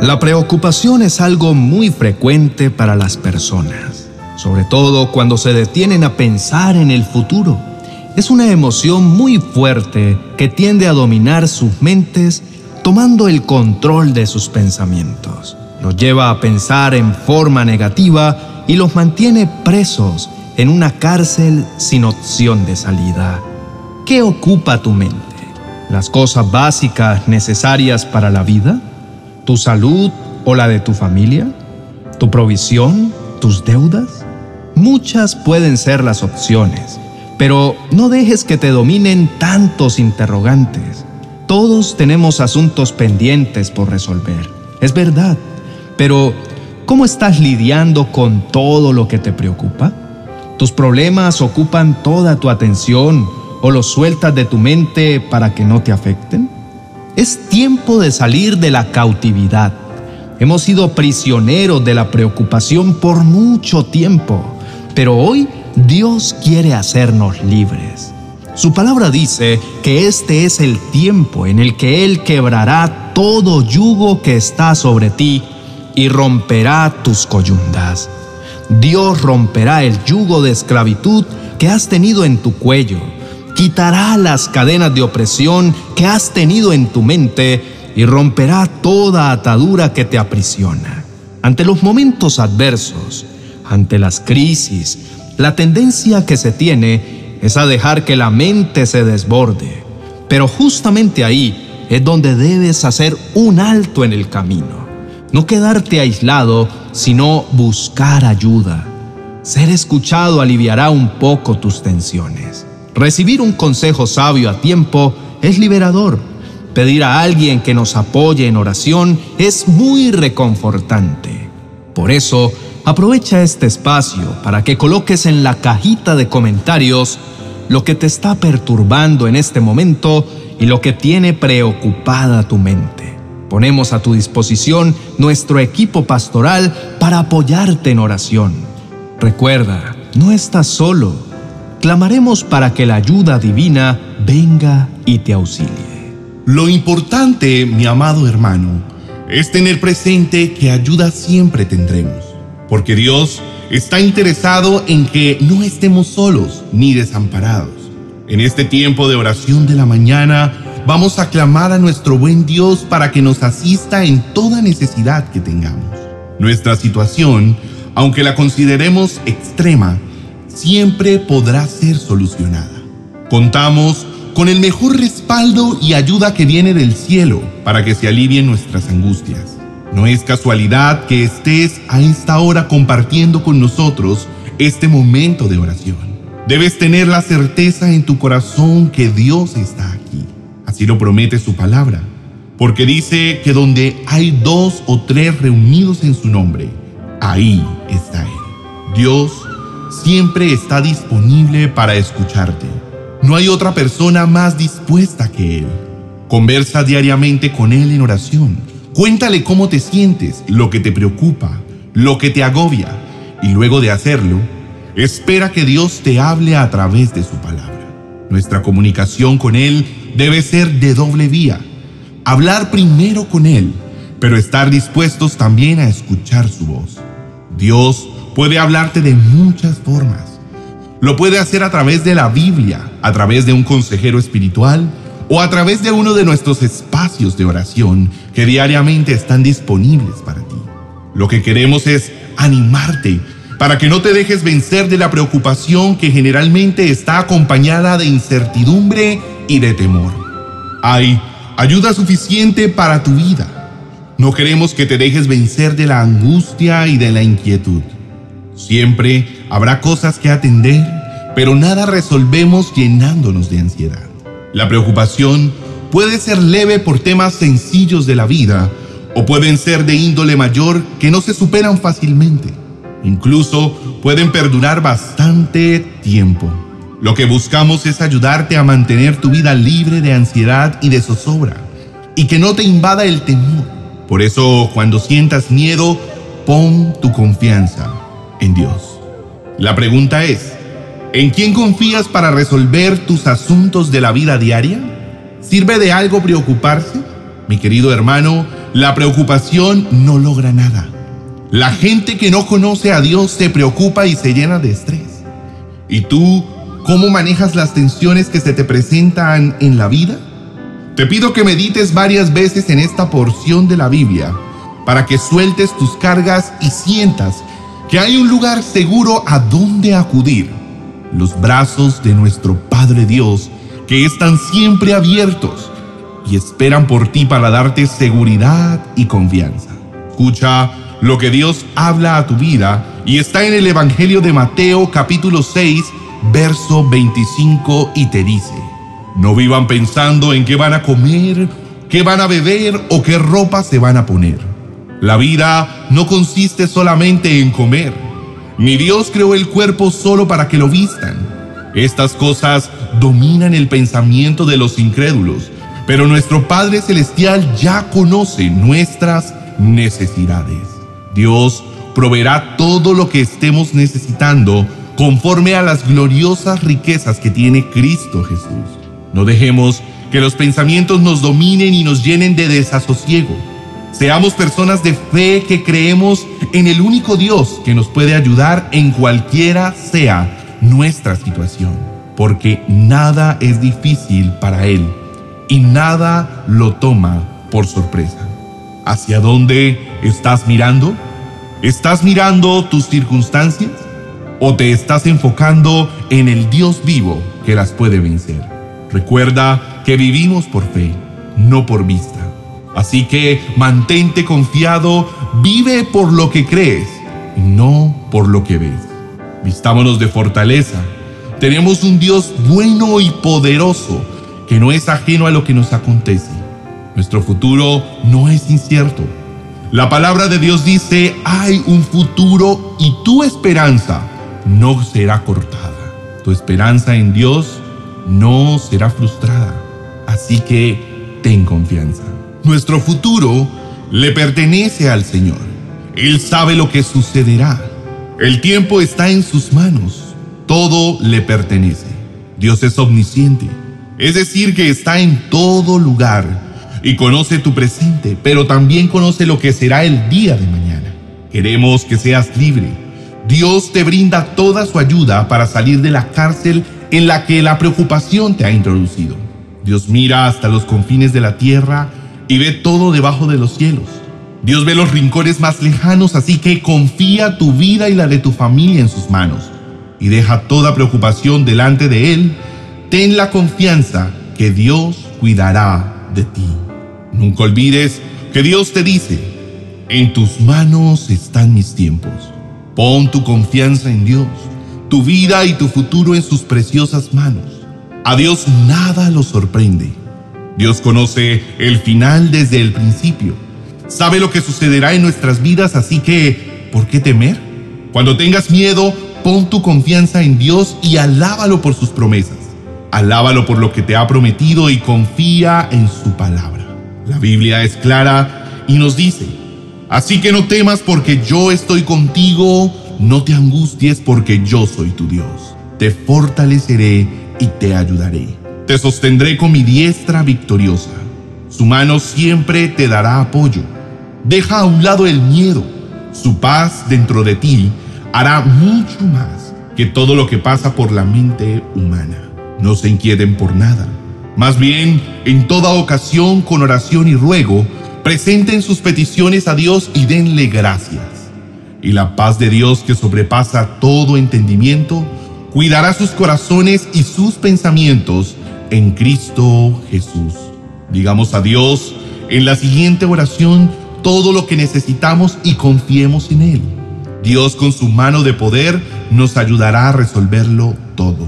La preocupación es algo muy frecuente para las personas, sobre todo cuando se detienen a pensar en el futuro. Es una emoción muy fuerte que tiende a dominar sus mentes tomando el control de sus pensamientos. Los lleva a pensar en forma negativa y los mantiene presos en una cárcel sin opción de salida. ¿Qué ocupa tu mente? ¿Las cosas básicas necesarias para la vida? Tu salud o la de tu familia, tu provisión, tus deudas. Muchas pueden ser las opciones, pero no dejes que te dominen tantos interrogantes. Todos tenemos asuntos pendientes por resolver, es verdad, pero ¿cómo estás lidiando con todo lo que te preocupa? ¿Tus problemas ocupan toda tu atención o los sueltas de tu mente para que no te afecten? Es tiempo de salir de la cautividad. Hemos sido prisioneros de la preocupación por mucho tiempo, pero hoy Dios quiere hacernos libres. Su palabra dice que este es el tiempo en el que Él quebrará todo yugo que está sobre ti y romperá tus coyundas. Dios romperá el yugo de esclavitud que has tenido en tu cuello quitará las cadenas de opresión que has tenido en tu mente y romperá toda atadura que te aprisiona. Ante los momentos adversos, ante las crisis, la tendencia que se tiene es a dejar que la mente se desborde. Pero justamente ahí es donde debes hacer un alto en el camino. No quedarte aislado, sino buscar ayuda. Ser escuchado aliviará un poco tus tensiones. Recibir un consejo sabio a tiempo es liberador. Pedir a alguien que nos apoye en oración es muy reconfortante. Por eso, aprovecha este espacio para que coloques en la cajita de comentarios lo que te está perturbando en este momento y lo que tiene preocupada tu mente. Ponemos a tu disposición nuestro equipo pastoral para apoyarte en oración. Recuerda, no estás solo clamaremos para que la ayuda divina venga y te auxilie. Lo importante, mi amado hermano, es tener presente que ayuda siempre tendremos, porque Dios está interesado en que no estemos solos ni desamparados. En este tiempo de oración de la mañana, vamos a clamar a nuestro buen Dios para que nos asista en toda necesidad que tengamos. Nuestra situación, aunque la consideremos extrema, siempre podrá ser solucionada. Contamos con el mejor respaldo y ayuda que viene del cielo para que se alivien nuestras angustias. No es casualidad que estés a esta hora compartiendo con nosotros este momento de oración. Debes tener la certeza en tu corazón que Dios está aquí. Así lo promete su palabra. Porque dice que donde hay dos o tres reunidos en su nombre, ahí está Él. Dios siempre está disponible para escucharte. No hay otra persona más dispuesta que Él. Conversa diariamente con Él en oración. Cuéntale cómo te sientes, lo que te preocupa, lo que te agobia, y luego de hacerlo, espera que Dios te hable a través de su palabra. Nuestra comunicación con Él debe ser de doble vía. Hablar primero con Él, pero estar dispuestos también a escuchar su voz. Dios puede hablarte de muchas formas. Lo puede hacer a través de la Biblia, a través de un consejero espiritual o a través de uno de nuestros espacios de oración que diariamente están disponibles para ti. Lo que queremos es animarte para que no te dejes vencer de la preocupación que generalmente está acompañada de incertidumbre y de temor. Hay ayuda suficiente para tu vida. No queremos que te dejes vencer de la angustia y de la inquietud. Siempre habrá cosas que atender, pero nada resolvemos llenándonos de ansiedad. La preocupación puede ser leve por temas sencillos de la vida o pueden ser de índole mayor que no se superan fácilmente. Incluso pueden perdurar bastante tiempo. Lo que buscamos es ayudarte a mantener tu vida libre de ansiedad y de zozobra y que no te invada el temor. Por eso, cuando sientas miedo, pon tu confianza en Dios. La pregunta es, ¿en quién confías para resolver tus asuntos de la vida diaria? ¿Sirve de algo preocuparse? Mi querido hermano, la preocupación no logra nada. La gente que no conoce a Dios se preocupa y se llena de estrés. ¿Y tú cómo manejas las tensiones que se te presentan en la vida? Te pido que medites varias veces en esta porción de la Biblia para que sueltes tus cargas y sientas que hay un lugar seguro a donde acudir, los brazos de nuestro Padre Dios, que están siempre abiertos y esperan por ti para darte seguridad y confianza. Escucha lo que Dios habla a tu vida y está en el Evangelio de Mateo capítulo 6, verso 25 y te dice, no vivan pensando en qué van a comer, qué van a beber o qué ropa se van a poner. La vida no consiste solamente en comer, ni Dios creó el cuerpo solo para que lo vistan. Estas cosas dominan el pensamiento de los incrédulos, pero nuestro Padre Celestial ya conoce nuestras necesidades. Dios proveerá todo lo que estemos necesitando conforme a las gloriosas riquezas que tiene Cristo Jesús. No dejemos que los pensamientos nos dominen y nos llenen de desasosiego. Seamos personas de fe que creemos en el único Dios que nos puede ayudar en cualquiera sea nuestra situación, porque nada es difícil para Él y nada lo toma por sorpresa. ¿Hacia dónde estás mirando? ¿Estás mirando tus circunstancias o te estás enfocando en el Dios vivo que las puede vencer? Recuerda que vivimos por fe, no por vista. Así que mantente confiado, vive por lo que crees y no por lo que ves. Vistámonos de fortaleza. Tenemos un Dios bueno y poderoso que no es ajeno a lo que nos acontece. Nuestro futuro no es incierto. La palabra de Dios dice, hay un futuro y tu esperanza no será cortada. Tu esperanza en Dios no será frustrada. Así que ten confianza. Nuestro futuro le pertenece al Señor. Él sabe lo que sucederá. El tiempo está en sus manos. Todo le pertenece. Dios es omnisciente. Es decir, que está en todo lugar y conoce tu presente, pero también conoce lo que será el día de mañana. Queremos que seas libre. Dios te brinda toda su ayuda para salir de la cárcel en la que la preocupación te ha introducido. Dios mira hasta los confines de la tierra y ve todo debajo de los cielos. Dios ve los rincones más lejanos, así que confía tu vida y la de tu familia en sus manos y deja toda preocupación delante de Él. Ten la confianza que Dios cuidará de ti. Nunca olvides que Dios te dice, en tus manos están mis tiempos. Pon tu confianza en Dios tu vida y tu futuro en sus preciosas manos. A Dios nada lo sorprende. Dios conoce el final desde el principio. Sabe lo que sucederá en nuestras vidas, así que, ¿por qué temer? Cuando tengas miedo, pon tu confianza en Dios y alábalo por sus promesas. Alábalo por lo que te ha prometido y confía en su palabra. La Biblia es clara y nos dice, así que no temas porque yo estoy contigo no te angusties porque yo soy tu Dios. Te fortaleceré y te ayudaré. Te sostendré con mi diestra victoriosa. Su mano siempre te dará apoyo. Deja a un lado el miedo. Su paz dentro de ti hará mucho más que todo lo que pasa por la mente humana. No se inquieten por nada. Más bien, en toda ocasión, con oración y ruego, presenten sus peticiones a Dios y denle gracias y la paz de Dios que sobrepasa todo entendimiento, cuidará sus corazones y sus pensamientos en Cristo Jesús. Digamos a Dios en la siguiente oración todo lo que necesitamos y confiemos en Él. Dios con su mano de poder nos ayudará a resolverlo todo.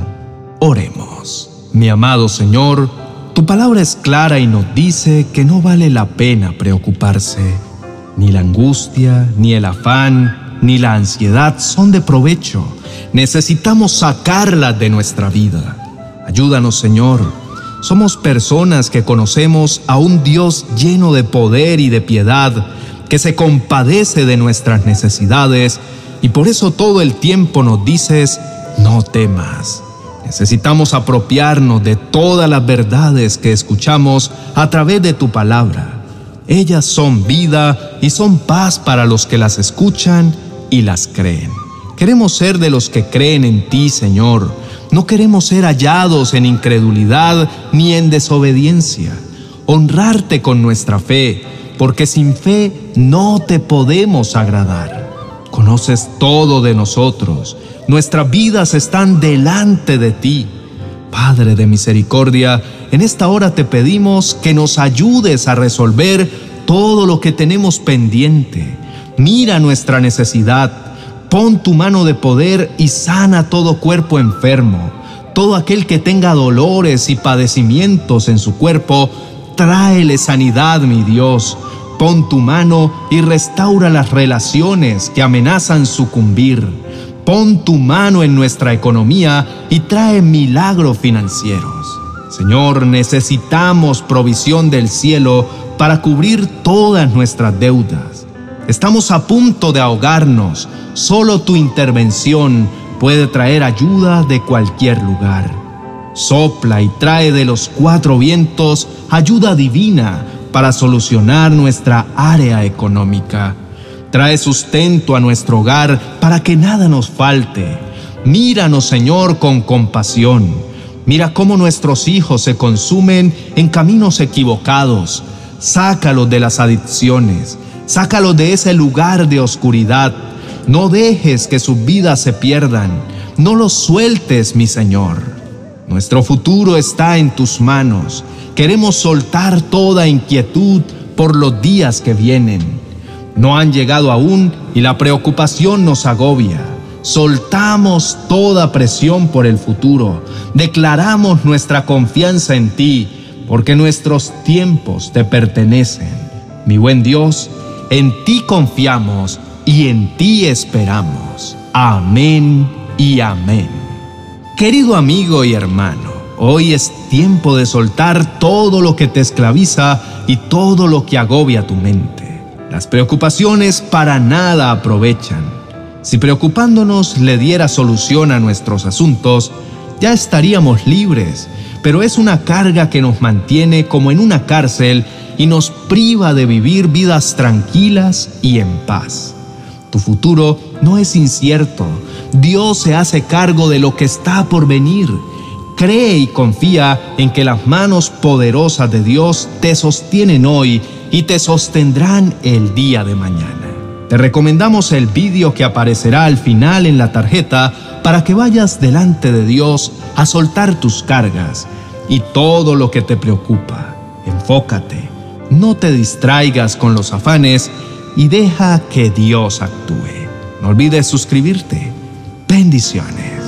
Oremos. Mi amado Señor, tu palabra es clara y nos dice que no vale la pena preocuparse. Ni la angustia, ni el afán, ni la ansiedad son de provecho. Necesitamos sacarlas de nuestra vida. Ayúdanos, Señor. Somos personas que conocemos a un Dios lleno de poder y de piedad, que se compadece de nuestras necesidades y por eso todo el tiempo nos dices, no temas. Necesitamos apropiarnos de todas las verdades que escuchamos a través de tu palabra Ellas son vida y son paz para los que las escuchan y las creen. Queremos ser de los que creen en ti, Señor. No queremos ser hallados en incredulidad ni en desobediencia. Honrarte con nuestra fe, porque sin fe no te podemos agradar. Conoces todo de nosotros. Nuestras vidas están delante de ti. Padre de misericordia, en esta hora te pedimos que nos ayudes a resolver todo lo que tenemos pendiente. Mira nuestra necesidad, pon tu mano de poder y sana todo cuerpo enfermo. Todo aquel que tenga dolores y padecimientos en su cuerpo, tráele sanidad, mi Dios. Pon tu mano y restaura las relaciones que amenazan sucumbir. Pon tu mano en nuestra economía y trae milagros financieros. Señor, necesitamos provisión del cielo para cubrir todas nuestras deudas. Estamos a punto de ahogarnos. Solo tu intervención puede traer ayuda de cualquier lugar. Sopla y trae de los cuatro vientos ayuda divina para solucionar nuestra área económica. Trae sustento a nuestro hogar para que nada nos falte. Míranos, Señor, con compasión. Mira cómo nuestros hijos se consumen en caminos equivocados. Sácalos de las adicciones. Sácalos de ese lugar de oscuridad. No dejes que sus vidas se pierdan. No los sueltes, mi Señor. Nuestro futuro está en tus manos. Queremos soltar toda inquietud por los días que vienen no han llegado aún y la preocupación nos agobia. Soltamos toda presión por el futuro. Declaramos nuestra confianza en ti, porque nuestros tiempos te pertenecen. Mi buen Dios, en ti confiamos y en ti esperamos. Amén y amén. Querido amigo y hermano, hoy es tiempo de soltar todo lo que te esclaviza y todo lo que agobia tu mente. Las preocupaciones para nada aprovechan. Si preocupándonos le diera solución a nuestros asuntos, ya estaríamos libres, pero es una carga que nos mantiene como en una cárcel y nos priva de vivir vidas tranquilas y en paz. Tu futuro no es incierto. Dios se hace cargo de lo que está por venir. Cree y confía en que las manos poderosas de Dios te sostienen hoy y te sostendrán el día de mañana. Te recomendamos el vídeo que aparecerá al final en la tarjeta para que vayas delante de Dios a soltar tus cargas y todo lo que te preocupa. Enfócate, no te distraigas con los afanes y deja que Dios actúe. No olvides suscribirte. Bendiciones.